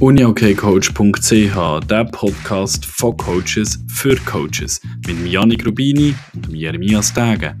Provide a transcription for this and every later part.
uniokcoach.ch, der Podcast von Coaches für Coaches mit Janik Rubini und Jeremias Tage.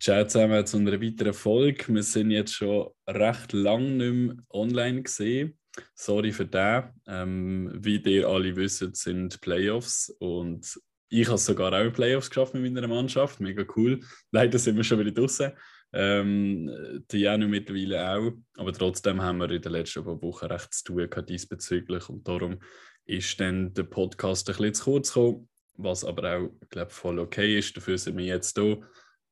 Ciao zusammen zu einer weiteren Folge. Wir sind jetzt schon recht lang nicht mehr online gesehen. Sorry für das. Ähm, wie ihr alle wisst, sind Playoffs und ich habe sogar auch Playoffs geschafft mit meiner Mannschaft. Mega cool. Leider sind wir schon wieder draußen. Ähm, die Janu mittlerweile auch. Aber trotzdem haben wir in den letzten paar Wochen recht zu tun gehabt diesbezüglich. Und darum ist dann der Podcast ein bisschen zu kurz gekommen. Was aber auch, glaube voll okay ist. Dafür sind wir jetzt da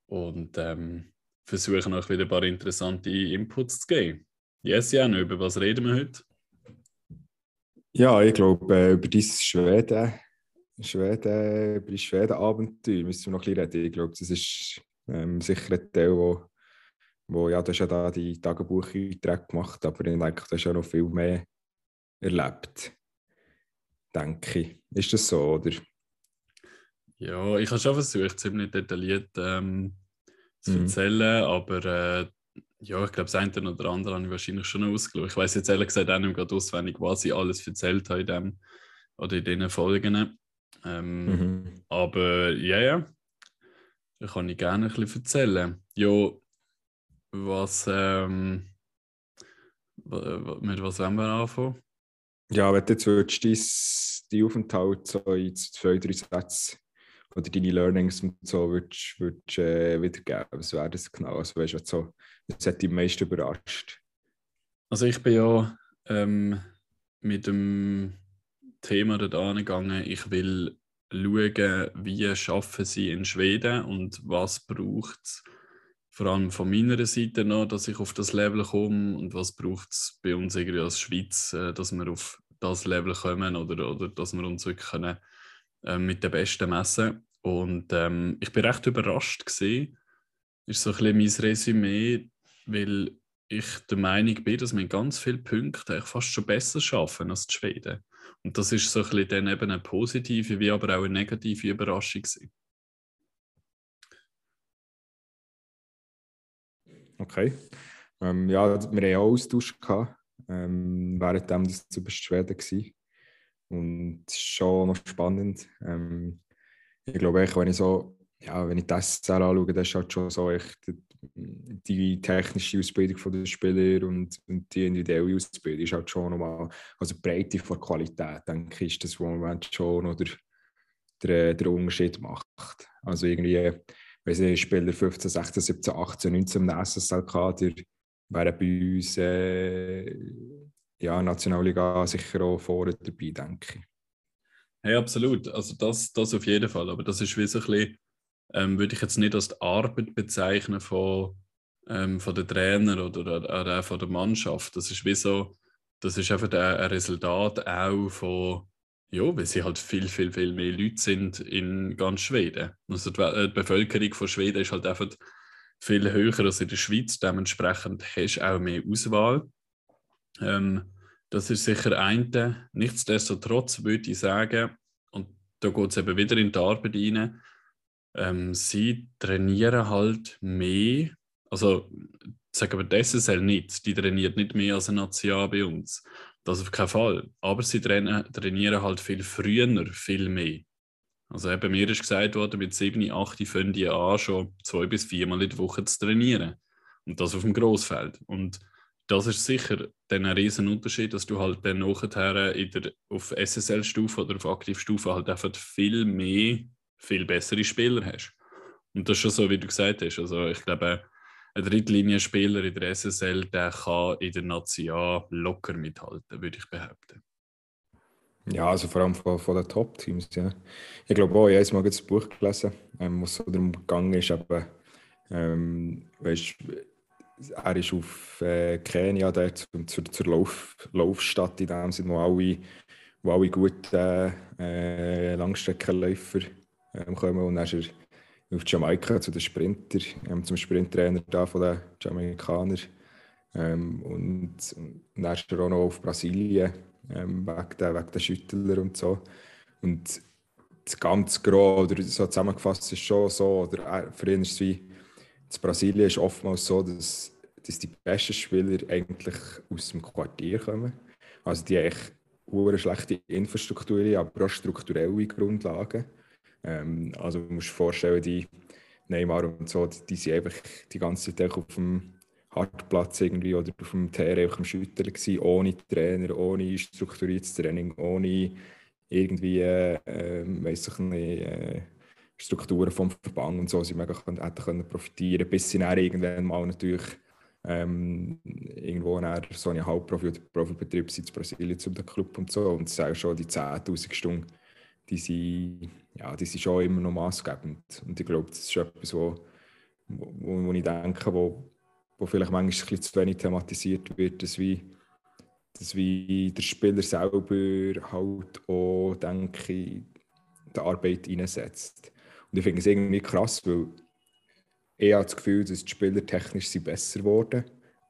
und ähm, versuchen euch wieder ein paar interessante Inputs zu geben. Yes, Janu, über was reden wir heute? Ja, ich glaube, äh, über dieses Schweden, Schweden, über die Schweden-Abenteuer müssen wir noch ein bisschen reden. Ich glaube, das ist ähm, sicher ein Teil, wo, wo ja, du hast ja da die Tagebucheinträge gemacht, aber ich denke, du hast ja noch viel mehr erlebt, denke ich. Ist das so, oder? Ja, ich habe schon versucht, ziemlich detailliert ähm, zu mhm. erzählen, aber äh, ja, ich glaube, das eine oder andere habe ich wahrscheinlich schon ausgelöst. Ich weiß jetzt ehrlich gesagt auch nicht gerade auswendig, was ich alles erzählt habe in dem oder in diesen Folgen. Ähm, mhm. Aber ja, ja, da kann ich gerne ein bisschen erzählen. Ja, was, ähm, mit was wollen wir anfangen? Ja, wenn du jetzt würdest, deinen Aufenthalt so in zwei, drei Sätze oder deine Learnings und so würdest, würdest äh, wiedergeben, was wäre das genau? Also, weißt du, so, was hat dich am meisten überrascht? Also ich bin ja ähm, mit dem Thema dort angegangen, ich will schauen, wie schaffen sie in Schweden und was braucht es vor allem von meiner Seite noch, dass ich auf das Level komme und was braucht es bei uns irgendwie als Schweiz, äh, dass wir auf das Level kommen oder, oder dass wir uns wirklich können, äh, mit den Besten messen Und ähm, ich bin recht überrascht gesehen, ist so ein bisschen mein Resümee, weil ich der Meinung bin, dass wir in ganz vielen Punkten eigentlich fast schon besser schaffen als die Schweden. Und das ist so ein bisschen dann eben eine positive, wie aber auch eine negative Überraschung. Gewesen. Okay. Ähm, ja, wir hatten auch Austausch gehabt, ähm, währenddem das zu Schweden war. Und es ist schon noch spannend. Ähm, ich glaube, wenn ich so, ja, wenn ich das anschaue, das ist halt schon so echt die technische Ausbildung der Spieler und, und die individuelle Ausbildung ist halt schon nochmal, also die Breite von Qualität, denke ich, ist das, was man schon noch der, der, der Unterschied macht. Also irgendwie, wenn sie Spieler 15, 16, 17, 18, 19 im SSL-Kader wären bei uns äh, ja, Nationalliga sicher auch vorne dabei, denke ich. Hey, absolut. Also das, das auf jeden Fall. Aber das ist wie so ein bisschen ähm, würde ich jetzt nicht als die Arbeit bezeichnen von, ähm, von den Trainer oder, oder auch von der Mannschaft. Das ist wie so, das ist einfach ein Resultat auch von, ja, weil sie halt viel, viel, viel mehr Leute sind in ganz Schweden. Also die, äh, die Bevölkerung von Schweden ist halt einfach viel höher als in der Schweiz. Dementsprechend hast du auch mehr Auswahl. Ähm, das ist sicher ein. Nichtsdestotrotz würde ich sagen, und da geht es eben wieder in die Arbeit rein, ähm, sie trainieren halt mehr. Also, sagen wir das SSL nicht. Die trainiert nicht mehr als ein National bei uns. Das auf keinen Fall. Aber sie trainieren halt viel früher, viel mehr. Also eben mir ist gesagt worden, mit 7, 8 fangen die an, schon zwei bis viermal in der Woche zu trainieren. Und das auf dem Grossfeld. Und das ist sicher dann ein riesen Unterschied, dass du halt dann nachher in der, auf SSL-Stufe oder auf Aktivstufe halt einfach viel mehr viel bessere Spieler hast. Und das ist schon so, wie du gesagt hast. Also ich glaube, ein Drittlinienspieler in der SSL, der kann in der Nazi locker mithalten, würde ich behaupten. Ja, also vor allem von, von den Top-Teams. Ja. Ich glaube auch, ich habe mal das Buch gelesen, ähm, was so darum gegangen ist, aber ähm, weißt, er ist auf äh, Kenia dort zur, zur Lauf, Laufstadt, in dem Sinne, wo alle, wo alle guten äh, Langstreckenläufer ähm, kommen. Und dann ist er auf Jamaika zu den Sprinter, ähm, zum Sprinttrainer da von den Jamaikanern. Ähm, und, und dann auch noch auf Brasilien, ähm, wegen, der, wegen der Schüttler und so. Und das ganz grob oder so zusammengefasst ist schon so, oder für ihn ist es wie, in Brasilien ist oftmals so, dass dass die besten Spieler eigentlich aus dem Quartier kommen. Also die haben eine schlechte Infrastruktur, aber auch strukturelle Grundlagen. Ähm, also du musst dir vorstellen, die Neymar und so, die, die sind einfach die ganze Zeit auf dem Hartplatz irgendwie oder auf dem Terrain am Schütteln gewesen, ohne Trainer, ohne strukturiertes Training, ohne irgendwie, äh, weiss ich nicht, äh, Strukturen vom Verband und so, sie mega können, hätten können profitieren, bis sie dann irgendwann mal natürlich ähm, irgendwo in so einen Halbprofi- oder Profibetrieb sind in Brasilien zum Club und so. Und es sind schon die 10'000 Stunden, die sind, ja, die sind schon immer noch maßgebend und ich glaube, das ist etwas, wo, wo, wo ich denke, wo, wo vielleicht manchmal ein zu wenig thematisiert wird, dass wie, dass wie der Spieler selber halt auch, denke ich, die Arbeit einsetzt. Und ich finde es irgendwie krass, weil ich habe das Gefühl, dass die Spieler technisch besser geworden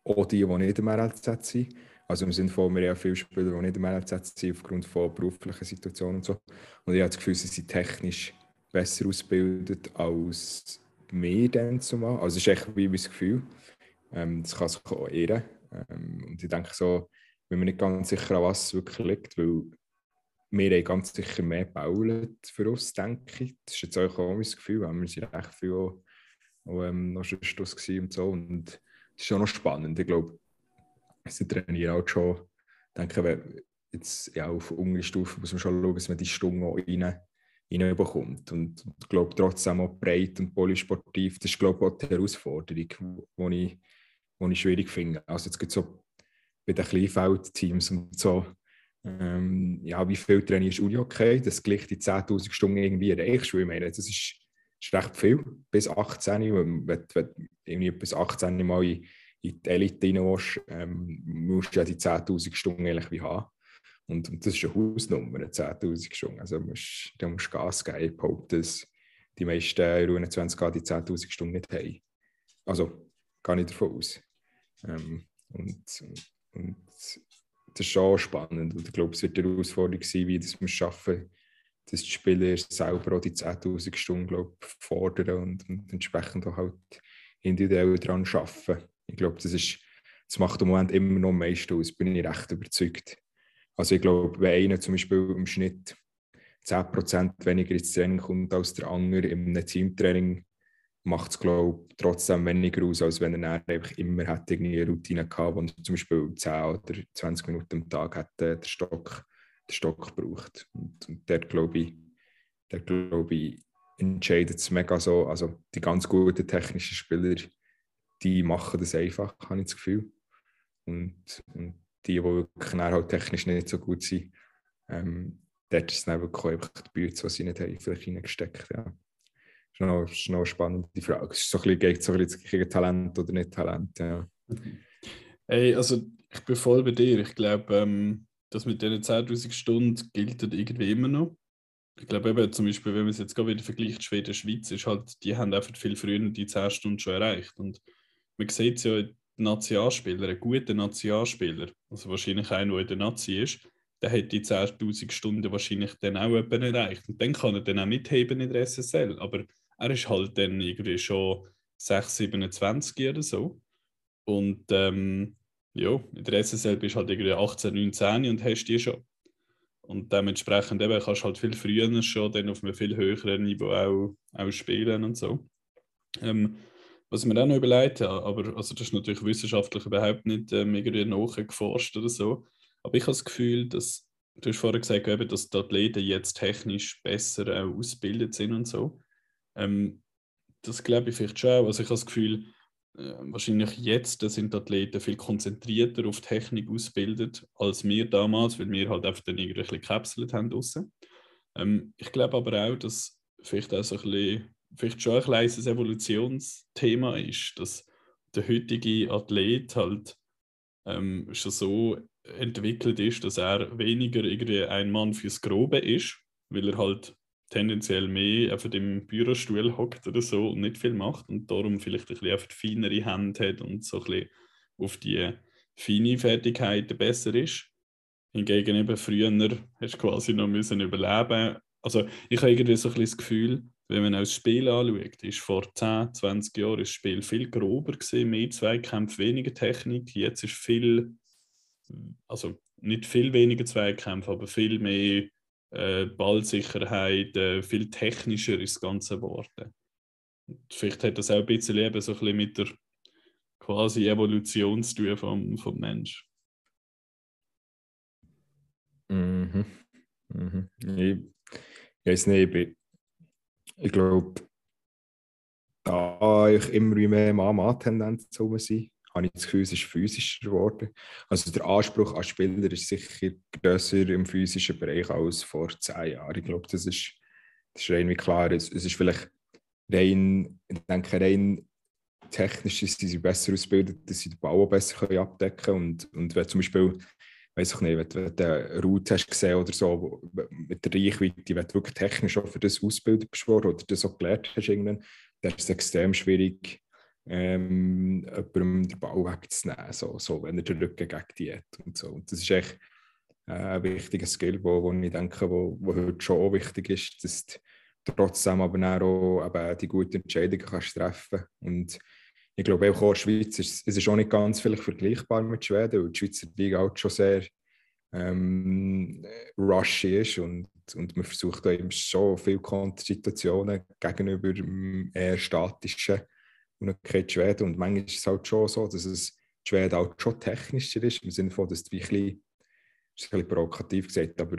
auch die, die nicht im RLZ sind. Also im Sinne von, wir haben viele Spieler, die nicht im RLZ sind, aufgrund von beruflichen Situationen und so. Und ich habe das Gefühl, sie sind technisch besser ausgebildet als wir dann zumal. Also es ist echt wie mein Gefühl. Ähm, das kann sich auch ehren. Ähm, und ich denke so, wenn man nicht ganz sicher an was wirklich liegt, weil wir haben ganz sicher mehr gebaut für uns, denke ich. Das ist jetzt auch mein Gefühl, weil wir sind recht viel auch, auch ähm, noch Schluss und so. Und das ist schon noch spannend. Ich glaube, sie trainieren auch schon, denke ich, jetzt ja, auf Unterstufe muss man schon schauen, dass man die Stunde auch rein, reinbekommt. Und ich glaube trotzdem auch breit und polysportiv, das ist glaube ich auch die Herausforderung, die ich ich schwierig finde. Also jetzt gibt so bei den Kleinfeldteams und so, ähm, ja, wie viel trainierst du okay, dass du gleich die 10'000 Stunden irgendwie erreichst, ich meine, das ist, ist recht viel, bis 18, wenn, wenn, wenn irgendwie bis 18 Mal in, in die Elite rein willst, ähm, musst du ja die 10'000 Stunden eigentlich wie haben. Und, und, das ist eine Hausnummer, 10'000 Stunden. Also musst, da musst du Gas geben. Ich behaupte, dass die meisten U21 die 10'000 Stunden nicht haben. Also, gehe ich davon aus. Ähm, und, und das ist schon spannend. Und ich glaube, es wird eine Herausforderung sein, wie das wir schaffen, dass die Spieler selber auch die 10.000 Stunden glaub, fordern und, und entsprechend auch halt individuell daran arbeiten. Ich glaube, das, ist, das macht im Moment immer noch am meisten aus, bin ich recht überzeugt. Also ich glaube, wenn einer zum Beispiel im Schnitt 10% weniger ins Training kommt als der andere einem Teamtraining, macht es, glaube ich, trotzdem weniger aus, als wenn er einfach immer hat eine Routine gehabt, wo zum Beispiel 10 oder 20 Minuten am Tag äh, den, Stock, den Stock gebraucht. Und, und dort, glaube ich, der, glaube ich, entscheidet es mega so. Also die ganz guten technischen Spieler, die machen das einfach, habe ich das Gefühl. Und, und die, die wirklich halt technisch nicht so gut sind, ähm, dort ist es dann einfach die Bühne, die sie nicht haben, vielleicht reingesteckt. Ja ist noch, ist noch eine spannende Frage. Es ist so ein bisschen, so ein bisschen Talent oder nicht Talent. Ja. Hey, also ich bin voll bei dir. Ich glaube, ähm, das mit diesen 10.000 Stunden gilt irgendwie immer noch. Ich glaube eben zum Beispiel, wenn man es jetzt gerade wieder vergleicht, Schweden, Schweiz, ist halt, die haben einfach viel früher die 10 Stunden schon erreicht. Und man sieht es ja, Nationalspieler, ein guter Nationalspieler, also wahrscheinlich einer, der in der Nazi ist, der hat die 10.000 Stunden wahrscheinlich dann auch erreicht. Und dann kann er dann auch mitheben in der SSL. Aber er ist halt dann irgendwie schon 6, 27 oder so. Und ähm, ja, in der SSL bist du halt irgendwie 18, 19 und hast die schon. Und dementsprechend eben kannst du halt viel früher schon dann auf einem viel höheren Niveau auch, auch spielen und so. Ähm, was ich mir auch noch überlegt habe, aber also das ist natürlich wissenschaftlich überhaupt nicht ähm, irgendwie nachgeforscht oder so, aber ich habe das Gefühl, dass, du hast vorher gesagt, eben, dass die Athleten jetzt technisch besser auch ausgebildet sind und so. Ähm, das glaube ich vielleicht schon. Also ich habe das Gefühl, äh, wahrscheinlich jetzt sind die Athleten viel konzentrierter auf Technik ausgebildet als wir damals, weil wir halt einfach dann irgendwie ein bisschen gekapselt haben draussen. Ähm, ich glaube aber auch, dass vielleicht auch so ein bisschen, vielleicht schon ein kleines Evolutionsthema ist, dass der heutige Athlet halt ähm, schon so entwickelt ist, dass er weniger irgendwie ein Mann fürs Grobe ist, weil er halt tendenziell mehr auf dem Bürostuhl hockt oder so und nicht viel macht und darum vielleicht ein bisschen auf feinere Hände hat und so ein bisschen auf die feine Fertigkeiten besser ist. Hingegen eben früher hast du quasi noch müssen überleben. Also ich habe irgendwie so ein bisschen das Gefühl, wenn man auch das Spiel anschaut, ist vor 10, 20 Jahren das Spiel viel grober gewesen, mehr Zweikämpfe, weniger Technik. Jetzt ist viel, also nicht viel weniger Zweikämpfe, aber viel mehr äh, Ballsicherheit, äh, viel technischer ist das Ganze geworden. Vielleicht hat das auch ein bisschen, eben so ein bisschen mit der quasi Evolution zu tun vom, vom Mensch. Mhm. Mhm. Ich, ich weiß nicht, ich, ich glaube, da ich immer mehr Mann-Mann-Tendenz zu sein, habe ich das Gefühl, es ist physischer geworden. Also der Anspruch an Spieler ist sicher grösser im physischen Bereich als vor zehn Jahren. Ich glaube, das ist, das ist rein wie klar. Es, es ist vielleicht rein, ich denke, rein technisch sind sie besser ausgebildet, dass sie den Bau besser abdecken können. Und, und wenn zum Beispiel, weiß ich nicht, wenn, du eine Route hast gesehen oder so, mit der Reichweite, wenn du wirklich technisch auch für das ausgebildet bist oder das auch gelernt hast, irgendwann, dann ist es extrem schwierig, ähm, jemandem den Ball wegzunehmen, so, so, wenn er den Rücken gegen die hat und so. Und das ist echt ein wichtiger Skill, wo, wo ich denke, wo, wo heute schon auch wichtig ist, dass du trotzdem aber auch eben die guten Entscheidungen kannst treffen und ich glaube auch in der Schweiz ist es ist auch nicht ganz vielleicht vergleichbar mit Schweden, weil die Schweizer Liga auch schon sehr ähm, rushy ist und, und man versucht da eben schon viele Kontersituationen gegenüber eher statischen und nicht Schweden. Und manchmal ist es halt schon so, dass es Schweden auch schon technischer ist, im Sinne von, dass ist ein bisschen provokativ gesagt, aber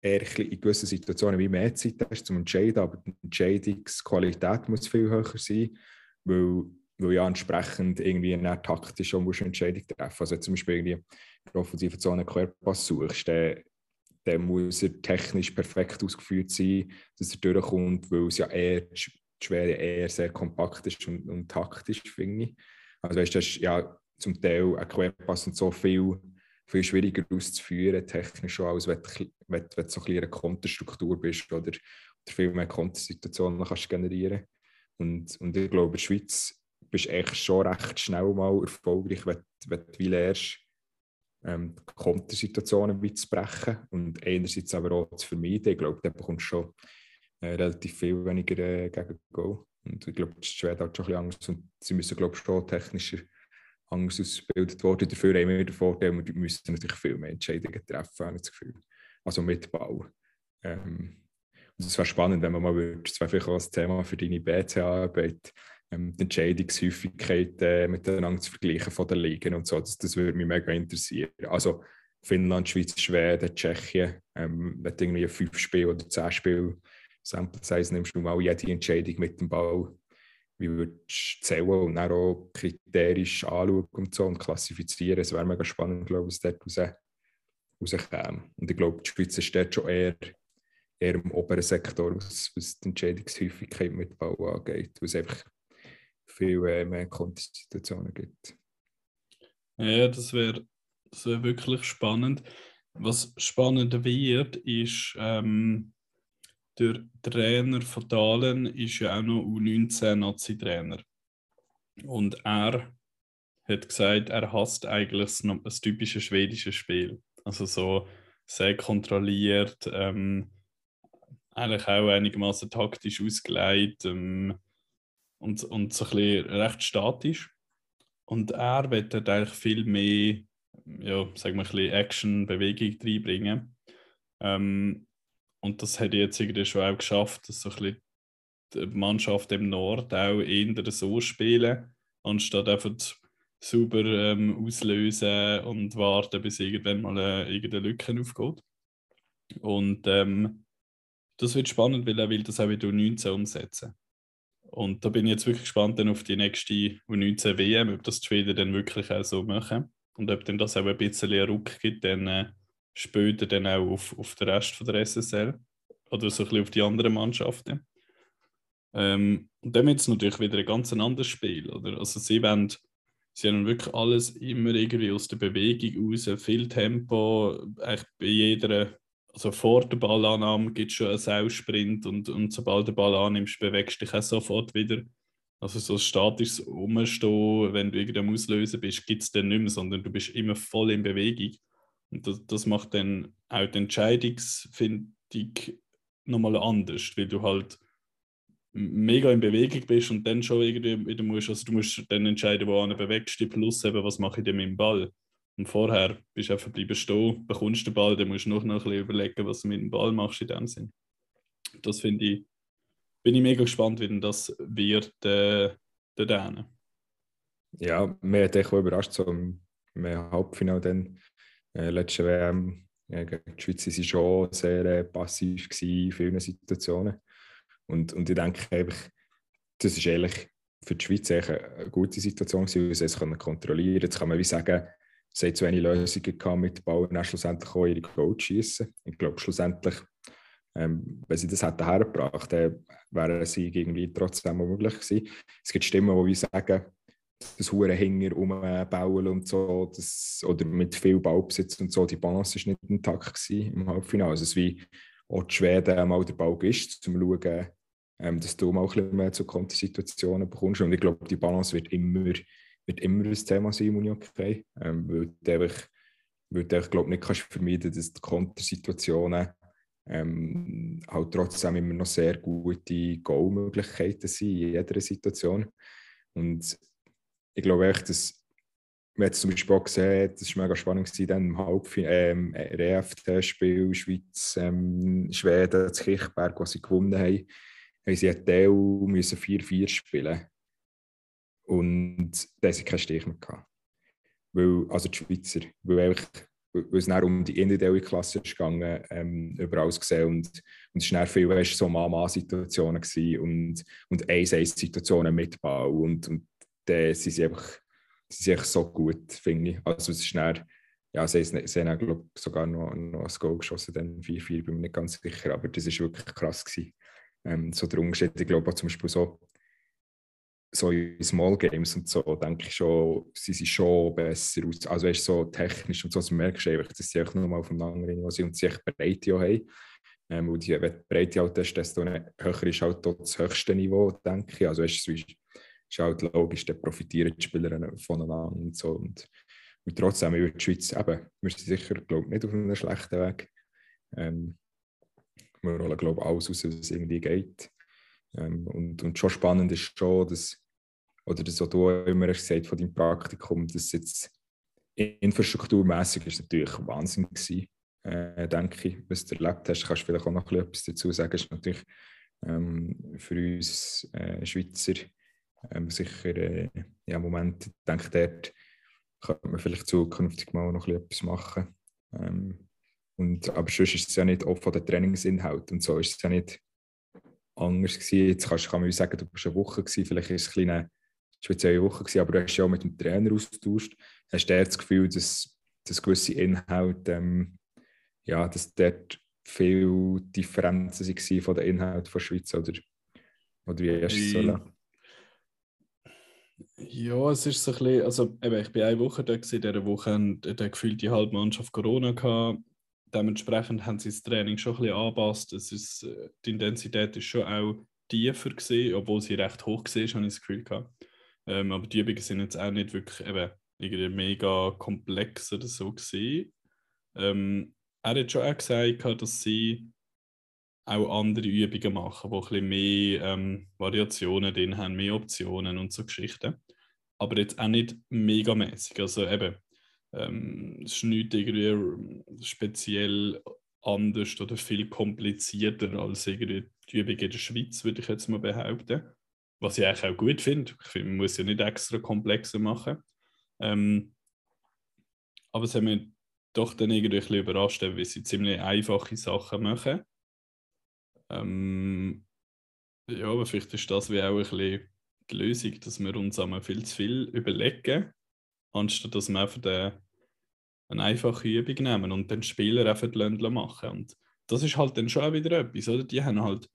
eher in gewissen Situationen wie mehr Zeit hast zum Entscheiden, aber die Entscheidungsqualität muss viel höher sein, weil, weil ja entsprechend irgendwie eine taktisch schon musst Entscheidung treffen Also zum Beispiel irgendwie offensiven Zone Querpass suchst, dann, dann muss er technisch perfekt ausgeführt sein, dass er durchkommt, weil es ja eher die Schwere eher sehr kompakt ist und, und taktisch, finde ich. Also weißt das ist ja zum Teil ein Querpass und so viel, viel schwieriger auszuführen, technisch schon, als wenn du, wenn, wenn du so ein eine Konterstruktur bist oder, oder viel mehr Kontersituationen kannst generieren und, und ich glaube, in der Schweiz bist echt schon recht schnell mal erfolgreich, wenn, wenn du wie lernst, ähm, Kontersituationen zu brechen und einerseits aber auch zu vermeiden. Ich glaube, da bekommst du schon äh, relativ viel weniger äh, gegen. Und ich glaube, die Schweden hat schon ein bisschen Angst und sie müssen, glaube ich, schon technischer Angst ausgebildet worden. Dafür haben wir den Vorteil, wir müssen natürlich viel mehr Entscheidungen treffen, habe ich das Gefühl. Also mit Bau. Ähm, und es wäre spannend, wenn man mal das wäre vielleicht auch ein Thema für deine BCA-Arbeit, ähm, die Entscheidungshäufigkeit äh, miteinander zu vergleichen von den Ligen und so. Das, das würde mich mega interessieren. Also Finnland, Schweiz, Schweden, Tschechien, ähm, wenn du irgendwie fünf Spiele oder zehn Spiele Sample Size nimmst du mal jede Entscheidung mit dem Ball, wie würdest du zählen und dann auch kriterisch anschauen und so und klassifizieren. Es wäre mega spannend, glaube ich, was dort raus, rauskäme. Und ich glaube, die Schweiz ist dort schon eher, eher im oberen Sektor, was, was die Entscheidungshäufigkeit mit Ball angeht, es einfach viel äh, mehr Kontersituationen gibt. Ja, das wäre das wär wirklich spannend. Was spannend wird, ist, ähm, der Trainer von Dahlen ist ja auch noch U19-Nazi-Trainer. Und er hat gesagt, er hasst eigentlich ein typisches schwedisches Spiel. Also so sehr kontrolliert, ähm, eigentlich auch einigermaßen taktisch ausgelegt ähm, und, und so ein bisschen recht statisch. Und er wird eigentlich viel mehr, ja, sagen wir, ein bisschen Action, Bewegung reinbringen. Ähm, und das hat jetzt irgendwie schon auch geschafft, dass so ein bisschen die Mannschaft im Nord auch eher so spielen, anstatt einfach sauber ähm, auslösen und warten, bis irgendwann mal äh, irgendeine Lücke aufgeht. Und ähm, das wird spannend, weil er will das auch wieder U19 umsetzen. Und da bin ich jetzt wirklich gespannt dann auf die nächste U19 WM, ob das die Schweden dann wirklich auch so machen und ob dann das auch ein bisschen einen Ruck gibt, dann äh, später dann auch auf, auf den Rest von der SSL oder so ein bisschen auf die anderen Mannschaften. Ähm, und dann wird es natürlich wieder ein ganz anderes Spiel. Oder? Also sie wollen, sie haben wirklich alles immer irgendwie aus der Bewegung raus, viel Tempo, eigentlich bei jeder, also vor der Ballannahme gibt es schon einen Sausprint und, und sobald den Ball annimmst, bewegst du dich auch sofort wieder. Also so statisches Umstehen, wenn du irgendein Auslösen bist, gibt es dann nicht mehr, sondern du bist immer voll in Bewegung. Und das, das macht dann auch die Entscheidungsfindung nochmal anders, weil du halt mega in Bewegung bist und dann schon irgendwie wieder musst, also du musst dann entscheiden, wo du bewegst, plus eben, was mache ich denn mit dem Ball. Und vorher bist du einfach bleiben stehen, bekommst den Ball, dann musst du noch, ein bisschen überlegen, was du mit dem Ball machst in dem Sinn. Das finde ich, bin ich mega gespannt, wie denn das wird äh, dort Ja, mir hat echt überrascht, so im, Halbfinale dann, äh, letzte WM, ja, gegen die Schweiz waren schon sehr äh, passiv in vielen Situationen. Und, und ich denke einfach, das ist ehrlich für die Schweiz eine gute Situation weil sie es kontrollieren können. Jetzt kann man wie sagen, sie haben zu wenig Lösungen gehabt mit und dann schlussendlich auch ihre Goal schießen. Ich glaube, schlussendlich, ähm, wenn sie das hätten hergebracht, dann wäre sie irgendwie trotzdem möglich gewesen. Es gibt Stimmen, die sagen, das hure Hänger umbauen und so, das, oder mit viel Ballbesitz und so, die Balance war nicht intakt im Halbfinale. Also es wie auch die Schweden mal der Ball ist, um zu schauen, ähm, dass du mal ein bisschen mehr zu Kontersituationen bekommst. Und ich glaube, die Balance wird immer, wird immer ein Thema sein im Unihockey, ähm, weil du einfach, weil du einfach, glaube nicht kannst vermeiden, dass die Kontersituationen ähm, halt trotzdem immer noch sehr gute Goalmöglichkeiten sind in jeder Situation. Und ich glaube echt, dass wir zum Beispiel auch gesehen, das war mega spannend dann im Halbfinale, ähm, EFT-Spiel Schweiz, ähm, Schweden, das Kirchberg, was sie gewonnen haben, haben sie einen Teil 4-4 spielen und da sie keinen Stich mehr gehabt. Weil, also die Schweizer, weil, weil es dann um die individuelle Klasse gegangen, ähm, überall gesehen und, und es waren viel weißt, so Mama-Situationen und, und 1-1-Situationen mit Ball und, und dann sind sie einfach, sie einfach so gut, finde ich. Also es ist dann, ja, sie, sie haben glaub, sogar noch, noch ein Goal geschossen, dann 4-4, bin mir nicht ganz sicher, aber das war wirklich krass gewesen ähm, so der Unterschied. Ich glaube zum Beispiel so, so in Small Games und so, denke ich schon, sie sind schon besser aus. Also weißt, so technisch und so, also merkst du einfach, dass sie einfach nochmal auf einem anderen Niveau sind und sie echt Breite haben. Ähm, und die, wenn die Breite halt ist, desto höher ist halt das höchste Niveau, denke ich. Also weißt, es ist, halt logisch, da profitieren die Spieler voneinander und so. Und, und trotzdem, über die Schweiz eben, wir sind sicher, glaube ich, nicht auf einem schlechten Weg. Ähm, wir rollen, glaube ich, alles aus, was irgendwie geht. Ähm, und, und schon spannend ist schon, dass, oder was du immer hast gesagt von deinem Praktikum, dass jetzt infrastrukturmäßig ist natürlich Wahnsinn gewesen, äh, denke ich, was du erlebt hast. Kannst du vielleicht auch noch etwas dazu sagen? Das ist natürlich ähm, für uns äh, Schweizer ähm, sicher äh, ja, Moment, denke dort könnte man vielleicht zukünftig mal noch etwas machen. Ähm, und, aber sonst ist es ja nicht auch von den Trainingsinhalt und so ist es ja nicht anders gewesen. Jetzt kannst, kann man sagen, du bist eine Woche gewesen, vielleicht ist es eine kleine spezielle Woche gewesen, aber du hast ja auch mit dem Trainer austauscht. Hast du das Gefühl, dass, dass gewisse Inhalte, ähm, ja, dass dort viele Differenzen waren von den Inhalten der Schweiz oder, oder wie hast du es so ja, es ist so ein bisschen, also eben, ich bin eine Woche da gewesen, in dieser Woche hat gefühlt die halbe Mannschaft Corona gehabt dementsprechend haben sie das Training schon ein bisschen angepasst. Es ist, äh, die Intensität ist schon auch tiefer gewesen, obwohl sie recht hoch war, habe ich das Gefühl gehabt. Ähm, aber die Übungen sind jetzt auch nicht wirklich eben irgendwie mega komplex oder so gewesen. Ähm, er hat schon auch gesagt, dass sie auch andere Übungen machen, die ein bisschen mehr ähm, Variationen drin haben, mehr Optionen und so Geschichten. Aber jetzt auch nicht megamäßig. Also eben, ähm, es ist nicht irgendwie speziell anders oder viel komplizierter als irgendwie die Übung in der Schweiz, würde ich jetzt mal behaupten. Was ich eigentlich auch gut finde. Ich finde, man muss ja nicht extra komplexer machen. Ähm, aber es hat mich doch dann irgendwie ein bisschen überrascht, weil sie ziemlich einfache Sachen machen. Ähm, ja, aber vielleicht ist das wie auch ein bisschen die Lösung, dass wir uns einmal viel zu viel überlegen anstatt dass wir einfach eine, eine einfache Übung nehmen und den Spieler einfach machen. Und das ist halt dann schon wieder etwas, oder? Die haben halt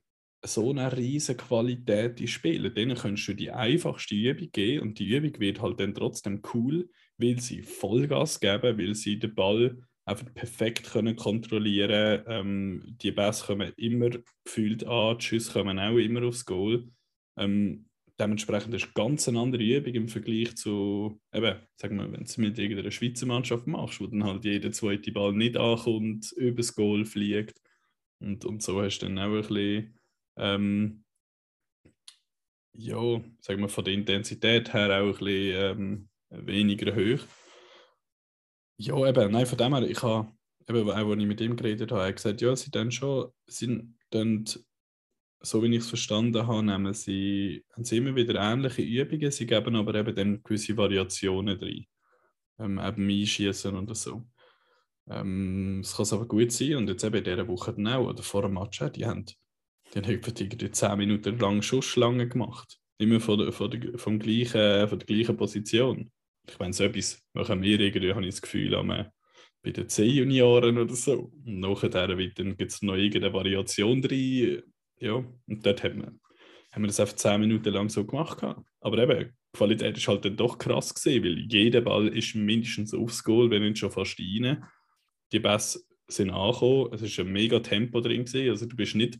so eine riesige Qualität in Spielen. Denen kannst du die einfachste Übung geben und die Übung wird halt dann trotzdem cool, weil sie Vollgas geben, weil sie den Ball einfach perfekt können kontrollieren. Ähm, die Bässe kommen immer gefühlt an, die Schüsse kommen auch immer aufs Goal. Ähm, dementsprechend ist ganz eine andere Übung im Vergleich zu, eben, sagen wir, wenn du es mit irgendeiner Schweizer Mannschaft machst, wo dann halt jeder zweite Ball nicht ankommt, übers Goal fliegt. Und, und so hast du dann auch ein bisschen, ähm, ja, sagen wir von der Intensität her auch ein bisschen ähm, weniger hoch. Ja, eben, nein, von dem her, ich habe, eben, auch als ich mit ihm geredet habe, er gesagt, ja, sie dann schon, sie dann, so wie ich es verstanden habe, nehmen sie, haben sie immer wieder ähnliche Übungen, sie geben aber eben dann gewisse Variationen drin. Ähm, eben Einschießen oder so. Ähm, es kann aber gut sein, und jetzt eben in dieser Woche dann auch, oder vor dem Match, die haben, die haben irgendwie 10 Minuten lang Schussschlangen gemacht. Immer von der, von der, vom gleichen, von der gleichen Position. Ich meine, so etwas machen wir irgendwie, habe ich das Gefühl, am, bei den C-Junioren oder so. Und nachher gibt es noch irgendeine Variation drin. Ja, und dort haben wir, haben wir das einfach 10 Minuten lang so gemacht. Aber eben, die Qualität ist halt dann doch krass gesehen, weil jeder Ball ist mindestens aufs Goal, wenn nicht schon fast rein die Bässe sind angekommen, es war ein mega Tempo drin, gewesen. also du bist nicht,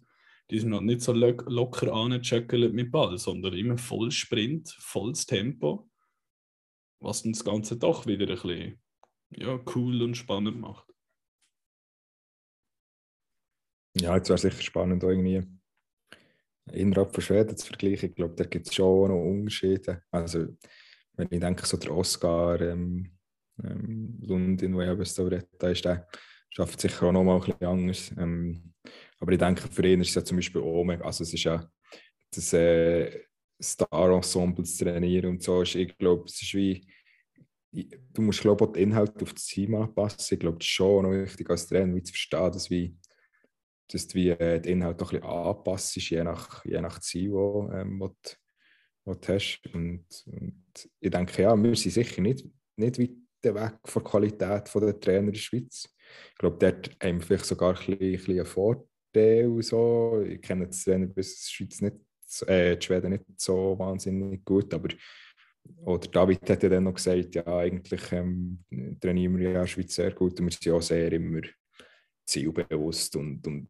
die sind noch nicht so lo locker angecheckelt mit Ball, sondern immer voll Sprint, volles Tempo, was das Ganze doch wieder ein bisschen ja, cool und spannend macht. Ja, jetzt wäre sicher spannend, irgendwie innerhalb von Schweden zu vergleichen. Ich glaube, da gibt es schon noch Unterschiede. Also, wenn ich denke, so der Oscar, ähm, ähm, Lundin, der ja Restauretta ist, der schafft sicher auch noch mal ein bisschen anders. Ähm, aber ich denke, für ihn ist es ja zum Beispiel auch also es ist ja das äh, Star-Ensemble zu trainieren und so, ich glaube, es ist wie, du musst glaube auch die Inhalte auf das Team anpassen. Ich glaube, das ist schon noch wichtig als Trainer, wie zu verstehen, dass, wie, dass du wie, äh, die Inhalte auch ein bisschen anpasst, je nach, je nach Ziel, wo, ähm, du, hast. Und, und ich denke, ja, wir sind sicher nicht, nicht weit Weg von der Qualität der Trainer in der Schweiz. Ich glaube, dort haben wir vielleicht sogar ein bisschen, ein bisschen einen Vorteil. So. Ich kenne die Trainer bis Schweiz nicht, äh, die Schweden nicht so wahnsinnig gut, aber oder David hat ja dann noch gesagt, ja, eigentlich ähm, trainieren wir ja in Schweiz sehr gut und wir sind ja sehr immer zielbewusst und, und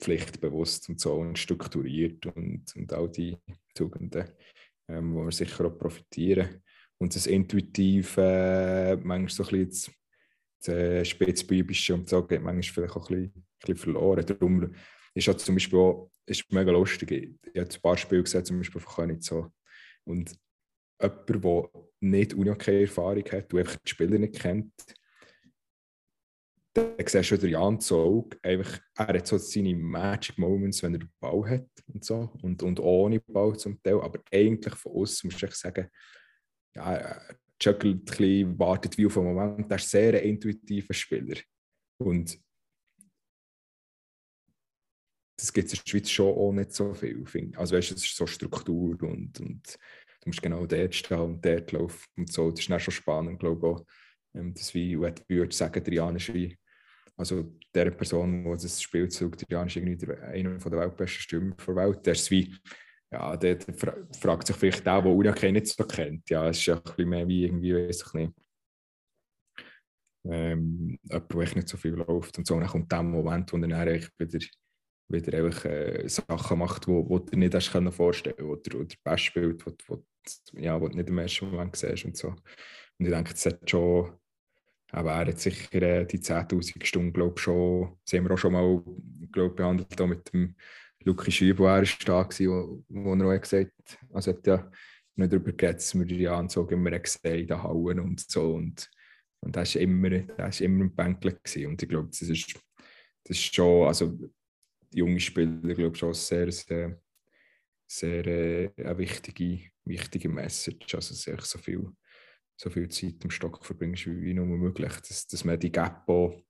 pflichtbewusst und so und strukturiert und, und all die Tugenden, ähm, wo wir sicher auch profitieren. Und das Intuitive, äh, manchmal so ein bisschen das, äh, Spätsbiblische und so, geht manchmal vielleicht auch ein bisschen, bisschen verloren. Darum ist auch zum Beispiel auch, ist mega lustig. Ich habe ein paar Spiele gesehen, zum Beispiel von König so. Und jemand, der nicht Unihockey-Erfahrung hat, der einfach die Spieler nicht kennt, dann siehst du schon der Jan Zog, einfach, er hat so seine Magic Moments, wenn er den Ball hat und so, und, und ohne Ball zum Teil, aber eigentlich von uns musst du echt sagen, ja, juggelt ein bisschen, wartet wie auf einen Moment. Er ist sehr ein intuitiver Spieler. Und das gibt es in der Schweiz schon auch nicht so viel. Also weißt du, es ist so Struktur und, und du musst genau dort stehen und dort laufen und so. Das ist dann schon spannend, glaube ich auch. Ähm, das wie, ich würde sagen, der ist wie, also der Person, die das Spiel zog, der ist irgendwie einer der weltbesten Stimmen der Welt. Der ist wie, ja, der, fragt sich vielleicht auch, der Uriake nicht so kennt. Ja, es ist ja ein bisschen mehr wie irgendwie, weiß ich nicht, ähm, jemand, der nicht so viel läuft und so. Und dann kommt der Moment, wo er dann wieder, wieder einfach, äh, Sachen macht, die wo, du nicht hast können vorstellen oder, oder Best spielt, wo, wo, ja, wo du nicht im ersten Moment siehst und so. Und ich denke, das hat schon, er hat sicher äh, die 10'000 Stunden, glaube ich, schon, das haben wir auch schon mal glaub, behandelt, mit dem Luki Schübo war da, wo, wo er auch gesagt hat, also hat ja nicht darüber geredet, dass wir die Anzug immer gesehen da hauen und so. Und, und das war immer, immer ein Bänkler. Und ich glaube, das ist, das ist schon, also die jungen Spieler, glaube ich, schon sehr, sehr, sehr äh, eine wichtige, wichtige Message. Also, dass so viel, so viel Zeit im Stock verbringst, wie nur möglich. Dass, dass man die Gap auch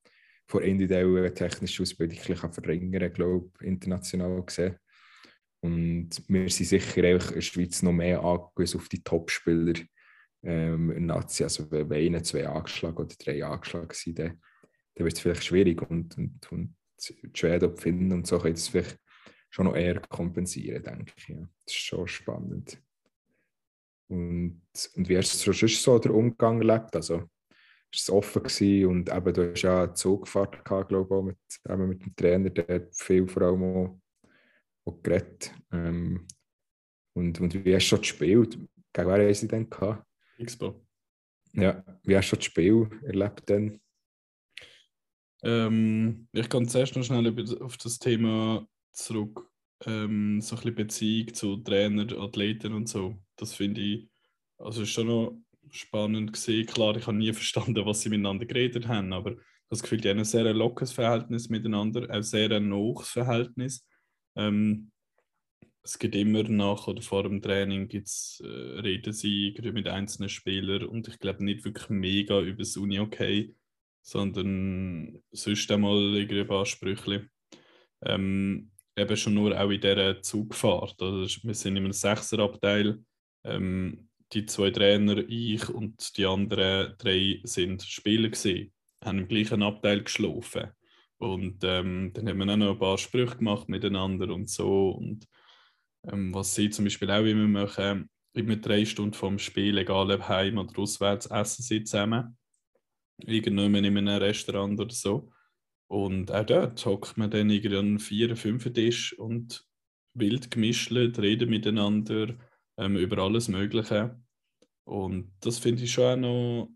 von individuellen technischen Ausbildung ein verringern glaube ich, international gesehen. Und wir sind sicher in der Schweiz noch mehr angewiesen auf die Topspieler ähm, in Nazi. Also wenn einer, zwei angeschlagen oder drei angeschlagen sind, dann, dann wird es vielleicht schwierig. Und, und, und die Schweden und Finnen und so können das vielleicht schon noch eher kompensieren, denke ich. Ja. Das ist schon spannend. Und, und wie hast du sonst so der Umgang erlebt? Also, ist es offen gewesen und eben, du hast ja eine Zugfahrt gehabt, glaube ich, mit, eben mit dem Trainer, der hat viel vor allem auch, auch geredet. Ähm, und, und wie hast du schon gespielt? Gegen wer haben sie denn gehabt? Expo. Ja, wie hast du das Spiel erlebt denn? Ähm, ich kann zuerst noch schnell auf das Thema zurück ähm, so ein bisschen Beziehung zu Trainer, Athleten und so. Das finde ich, also ist schon noch spannend gesehen. Klar, ich habe nie verstanden, was sie miteinander geredet haben, aber das Gefühl, die haben ein sehr lockeres Verhältnis miteinander, auch sehr ein nahes Verhältnis. Ähm, es gibt immer nach oder vor dem Training gibt's, äh, reden sie mit einzelnen Spielern und ich glaube nicht wirklich mega über das Uni-Okay, sondern sonst einmal irgendwie ein paar Sprüche. Ähm, eben schon nur auch in dieser Zugfahrt. Also wir sind in einem Sechserabteil. Ähm, die zwei Trainer, ich und die anderen drei sind Spieler gewesen, haben im gleichen Abteil geschlafen. Und ähm, dann haben wir auch noch ein paar Sprüche gemacht miteinander und so. Und ähm, was sie zum Beispiel auch immer machen, immer drei Stunden vorm Spiel, egal ob heim oder auswärts, essen sie zusammen. Irgendwann in einem Restaurant oder so. Und auch dort hockt man dann irgendwie an vier, fünf Tisch und wild gemischt, reden miteinander ähm, über alles Mögliche. Und das finde ich schon auch noch,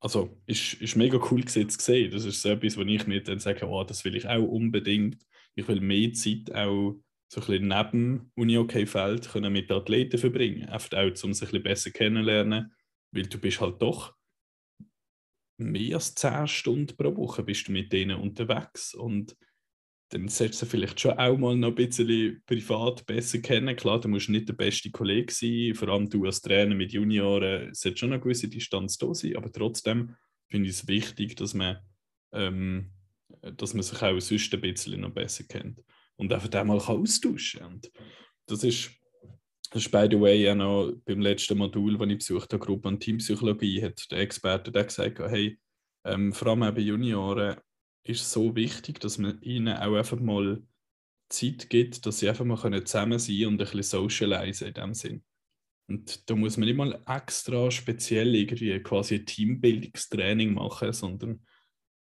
also ist, ist mega cool gewesen, zu sehen. Das ist so etwas, wo ich nicht dann sage, oh, das will ich auch unbedingt. Ich will mehr Zeit auch so ein bisschen neben Uni-OK-Feld können mit Athleten verbringen. Einfach auch, um sich ein bisschen besser kennenzulernen, weil du bist halt doch mehr als 10 Stunden pro Woche bist du mit denen unterwegs und dann solltest du vielleicht schon auch mal noch ein bisschen privat besser kennen. Klar, du musst nicht der beste Kollege sein, vor allem du als Trainer mit Junioren, es sollte schon eine gewisse Distanz da sein, aber trotzdem finde ich es wichtig, dass man, ähm, dass man sich auch sonst ein bisschen noch besser kennt und einfach den mal austauschen kann. Und das ist, das ist by the way auch noch beim letzten Modul, das ich besucht habe, Gruppe- und Teampsychologie, hat der Experte der gesagt, hey, ähm, vor allem bei Junioren ist es so wichtig, dass man ihnen auch einfach mal Zeit gibt, dass sie einfach mal zusammen sein können und ein bisschen socialisen in dem Sinn. Und da muss man nicht mal extra speziell irgendwie quasi ein Teambildungstraining machen, sondern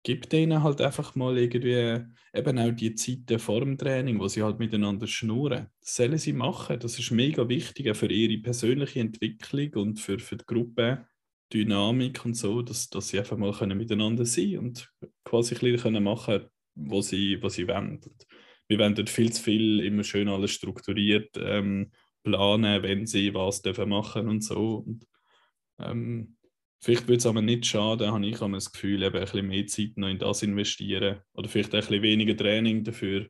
gibt denen halt einfach mal irgendwie eben auch die Zeiten vor dem Training, wo sie halt miteinander schnurren. Das sollen sie machen. Das ist mega wichtig für ihre persönliche Entwicklung und für, für die Gruppendynamik und so, dass, dass sie einfach mal können miteinander sein und quasi ein bisschen machen können, was sie, was sie wollen. Und wir wollen dort viel zu viel immer schön alles strukturiert ähm, planen, wenn sie was dürfen machen und so. Und, ähm, Vielleicht würde es aber nicht schaden, habe ich das Gefühl, eben ein bisschen mehr Zeit noch in das investieren. Oder vielleicht ein bisschen weniger Training dafür.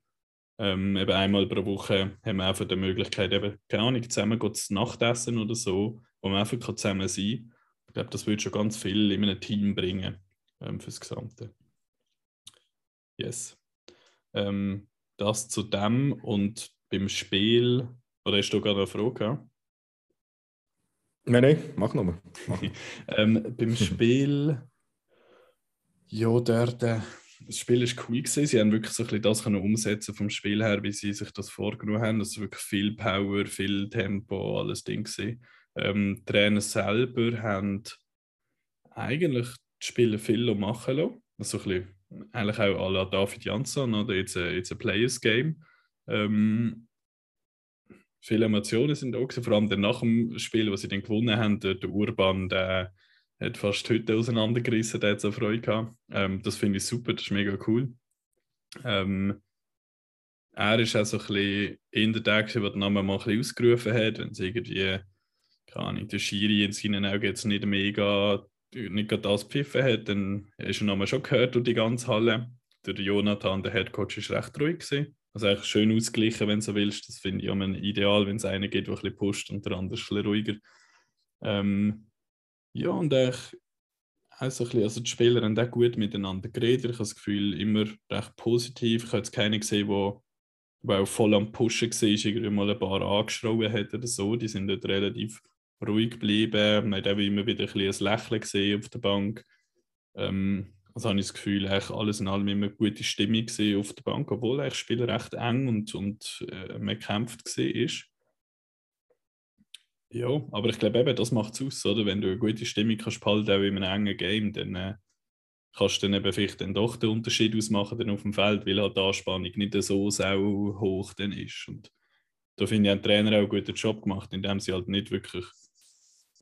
Ähm, eben einmal pro Woche haben wir einfach die Möglichkeit, eben, keine Ahnung, zusammen zu Nachtessen oder so, wo man einfach zusammen sein kann. Ich glaube, das würde schon ganz viel in einem Team bringen ähm, fürs Gesamte. Yes. Ähm, das zu dem und beim Spiel, oder hast du gerade eine Frage? Nein, nein, mach nochmal. ähm, beim Spiel, ja, dort, äh, das Spiel ist cool gewesen. Sie haben wirklich so ein bisschen das können umsetzen vom Spiel her, wie sie sich das vorgenommen haben. Das ist wirklich viel Power, viel Tempo, alles Ding gewesen. Ähm, die Trainer selber haben eigentlich die Spieler viel machen lassen. Also ein bisschen, eigentlich auch à la David Jansson, oder? Jetzt ein, jetzt ein Players Game. Ähm, viele Emotionen sind auch vor allem nach dem Spiel, was sie dann gewonnen haben, der, der Urban, der hat fast heute auseinandergerissen, der hat so Freude gehabt. Ähm, das finde ich super, das ist mega cool. Ähm, er ist auch so ein bisschen in der Tag, der den Namen mal ein ausgerufen hat, wenn sie irgendwie, keine Ahnung, der Schiri in seinen Augen jetzt nicht mega, nicht gerade das pfiffen hat, dann ist er Name schon gehört durch die ganze Halle. Der Jonathan, der Headcoach, ist recht ruhig gewesen. Also eigentlich schön ausgeglichen, wenn du so willst. Das finde ich auch ideal, wenn es einen gibt, der ein bisschen pusht und der andere ist ein bisschen ruhiger. Ähm, ja, und eigentlich also, bisschen, also die Spieler haben auch gut miteinander geredet. Ich habe das Gefühl, immer recht positiv. Ich habe jetzt keinen gesehen, der, auch voll am Pushen war, irgendwie mal ein paar angeschrien hat oder so. Die sind dort relativ ruhig geblieben. Man hat auch immer wieder ein, ein Lächeln gesehen auf der Bank. Ähm, also habe ich das Gefühl, eigentlich alles in allem immer eine gute Stimmung auf der Bank, obwohl das Spiel recht eng und, und äh, man kämpft war. Ja, aber ich glaube eben, das macht es aus, oder? Wenn du eine gute Stimmung kannst behalten, auch in einem engen Game, dann äh, kannst du dann eben vielleicht dann doch den Unterschied ausmachen dann auf dem Feld, weil halt die Anspannung nicht so hoch dann ist. Und da finde ich, haben Trainer auch einen guten Job gemacht, indem sie halt nicht wirklich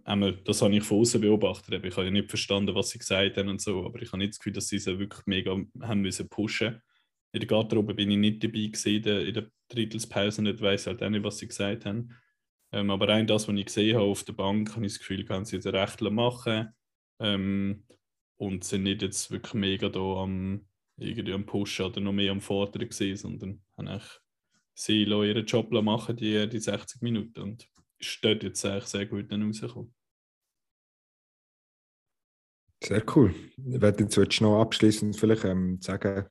das habe ich von außen beobachtet. Ich habe ja nicht verstanden, was sie gesagt haben und so, aber ich habe nicht das Gefühl, dass sie sie wirklich mega haben müssen pushen. in der Garderobe bin ich nicht dabei gewesen, in der, Drittelspause, nicht weiß halt auch nicht, was sie gesagt haben. Ähm, aber rein das, was ich gesehen habe auf der Bank, habe ich das Gefühl, kann sie jetzt recht machen. Ähm, und sind nicht jetzt wirklich mega da am, irgendwie am Pushen oder noch mehr am Fordern gewesen, sondern haben sie ihren Job machen, die, die 60 Minuten. Und ist dort jetzt eigentlich sehr gut dann rausgekommen. Sehr cool. Ich werde jetzt noch abschließend vielleicht ähm, sagen,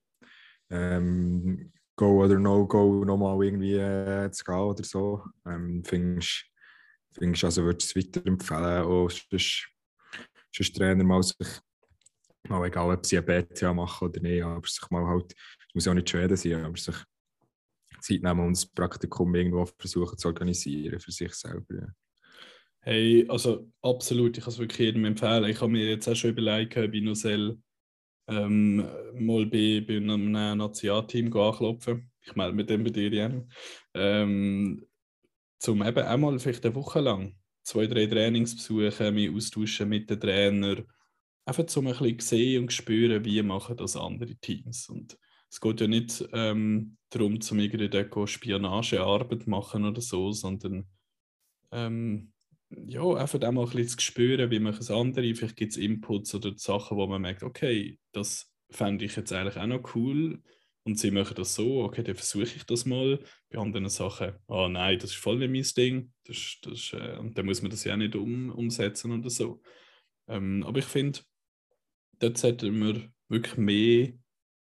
ähm, Go oder No Go nochmal irgendwie äh, zu gehen oder so. Ähm, findest, findest also würdest du es weiterempfehlen, auch sonst, sonst Trainer mal sich mal egal, ob sie ein BTA machen oder nicht, aber sich mal halt, es muss ja auch nicht Schweden sein, aber sich Zeit nehmen und das Praktikum irgendwo versuchen zu organisieren für sich selber. Hey, also absolut, ich kann es wirklich jedem empfehlen. Ich habe mir jetzt auch schon überlegt, ob ich noch soll, ähm, mal bei, bei einem Nationalteam anklopfen. Ich melde mit dem bei dir, Jan. Ähm, zum eben einmal vielleicht eine Woche lang zwei, drei Trainings besuchen, mich austauschen mit den Trainern, einfach zum ein bisschen sehen und spüren, wie machen das andere Teams. Und es geht ja nicht ähm, darum, zum irgendwie dort Spionagearbeit machen oder so, sondern ähm, ja, einfach auch mal ein bisschen zu spüren, wie machen es andere. Vielleicht gibt es Inputs oder Sachen, wo man merkt, okay, das fände ich jetzt eigentlich auch noch cool und sie machen das so, okay, dann versuche ich das mal. Bei anderen Sachen, oh nein, das ist voll nicht mein Ding. Das, das, äh, und dann muss man das ja nicht um, umsetzen oder so. Ähm, aber ich finde, dort sollten wir wirklich mehr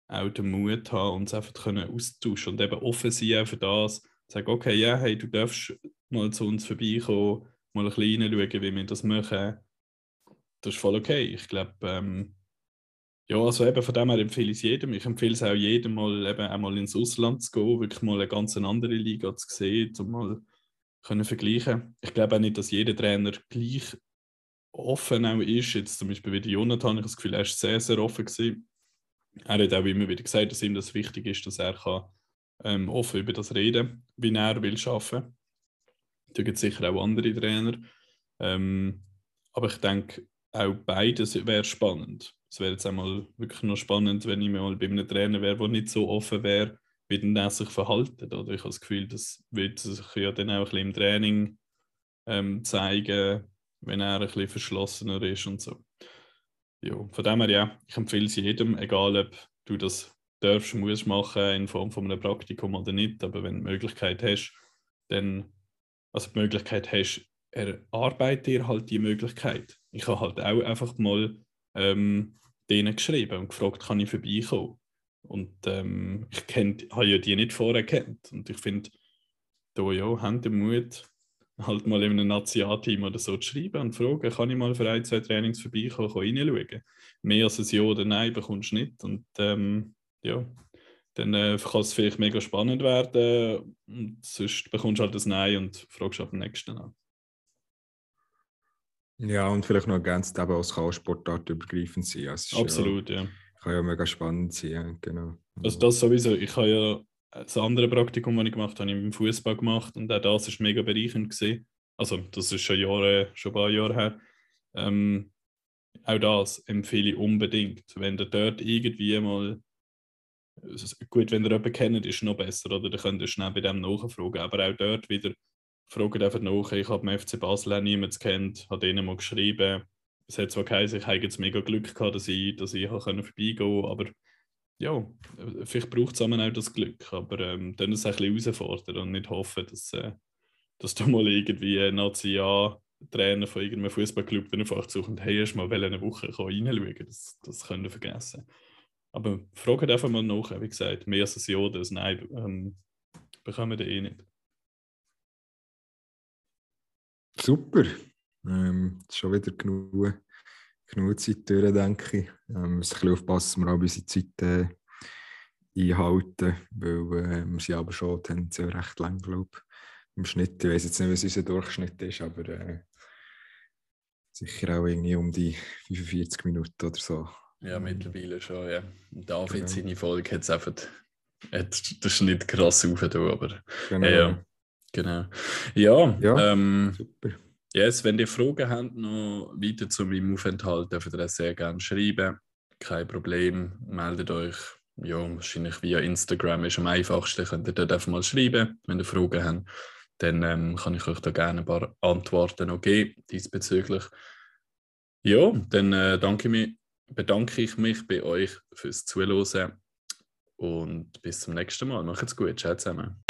auch den Mut haben, uns einfach können austauschen und eben offen sein für das. Sagen, okay, ja, hey, du darfst mal zu uns vorbeikommen, mal ein bisschen reinschauen, wie wir das machen. Das ist voll okay. Ich glaube, ähm, ja, also eben von dem her empfehle ich es jedem. Ich empfehle es auch jedem mal eben einmal ins Ausland zu gehen, wirklich mal eine ganz andere Liga zu sehen, um mal können vergleichen. Ich glaube auch nicht, dass jeder Trainer gleich offen auch ist. Jetzt zum Beispiel wie Jonathan, ich habe das Gefühl, er war sehr, sehr offen gewesen er hat auch immer wieder gesagt, dass ihm das wichtig ist, dass er kann, ähm, offen über das reden wie er will arbeiten. Da gibt es sicher auch andere Trainer. Ähm, aber ich denke, auch beides wäre spannend. Es wäre jetzt einmal wirklich noch spannend, wenn ich mal bei einem Trainer wäre, der nicht so offen wäre, wie dann er sich verhalten. Oder ich habe das Gefühl, das wird sich ja dann auch ein bisschen im Training ähm, zeigen, wenn er ein bisschen verschlossener ist und so. Ja, von dem her, ja, ich empfehle es jedem, egal ob du das darfst, musst machen in Form von einem Praktikum oder nicht, aber wenn du die Möglichkeit hast, dann, also die Möglichkeit hast, erarbeite dir halt die Möglichkeit. Ich habe halt auch einfach mal ähm, denen geschrieben und gefragt, kann ich vorbeikommen? Und ähm, ich habe ja die nicht vorher kennt. Und ich finde, da ja, haben den Mut, halt mal in einem Nationalteam oder so zu schreiben und fragen, kann ich mal für ein, zwei Trainings vorbeikommen, reinschauen. Mehr als ein Ja oder Nein bekommst du nicht. Und ähm, ja, dann äh, kann es vielleicht mega spannend werden und sonst bekommst du halt das Nein und fragst ab dem nächsten an. Ja, und vielleicht noch ergänzt eben als Sportart übergreifend sein. Also Absolut, ja, ja. Kann ja mega spannend sein, genau. Also das sowieso. Ich habe ja das andere Praktikum, das ich gemacht habe, habe ich im Fußball gemacht und auch das war mega bereichernd. Gewesen. Also, das ist schon, Jahre, schon ein paar Jahre her. Ähm, auch das empfehle ich unbedingt. Wenn ihr dort irgendwie mal, gut, wenn ihr jemanden kennt, ist es noch besser, oder dann könnt ihr schnell bei dem nachfragen. Aber auch dort wieder, fragt einfach nach. Ich habe beim FC Basel niemanden kennt, habe denen mal geschrieben. Es hat zwar geheißen, ich habe jetzt mega Glück gehabt, dass ich, dass ich vorbeigehen konnte, aber ja, vielleicht braucht es auch das Glück, aber ähm, dann es ein bisschen herausfordern und nicht hoffen, dass, äh, dass du mal irgendwie ein Nazi-Trainer von irgendeinem Fußballclub dann einfach sucht hey, hast mal eine Woche reinschauen das, das können wir vergessen. Aber fragt einfach mal nach, wie gesagt, mehr als ein Ja oder ein Nein ähm, bekommen wir eh nicht. Super. Ähm, schon wieder genug genug Zeit durch, denke ich. Ähm, wir müssen ein bisschen aufpassen, dass wir auch unsere Zeit äh, einhalten, weil äh, wir sind aber schon tendenziell recht lang, glaube ich, im Schnitt. Ich weiß jetzt nicht, was unser Durchschnitt ist, aber äh, sicher auch irgendwie um die 45 Minuten oder so. Ja, mittlerweile schon, ja. David, genau. seine Folge hat es einfach hat den Schnitt krass aufgetan, aber genau. Ja, genau. Ja, ja ähm, super. Yes, wenn ihr Fragen habt, noch weiter zu meinem Aufenthalt, dürft ihr das sehr gerne schreiben. Kein Problem, meldet euch. ja, wahrscheinlich via Instagram ist am einfachsten. Könnt ihr dort einfach mal schreiben, wenn ihr Fragen habt. Dann ähm, kann ich euch da gerne ein paar Antworten noch geben diesbezüglich. Ja, dann äh, danke mich, bedanke ich mich bei euch fürs Zuhören und bis zum nächsten Mal. Macht's gut. Ciao zusammen.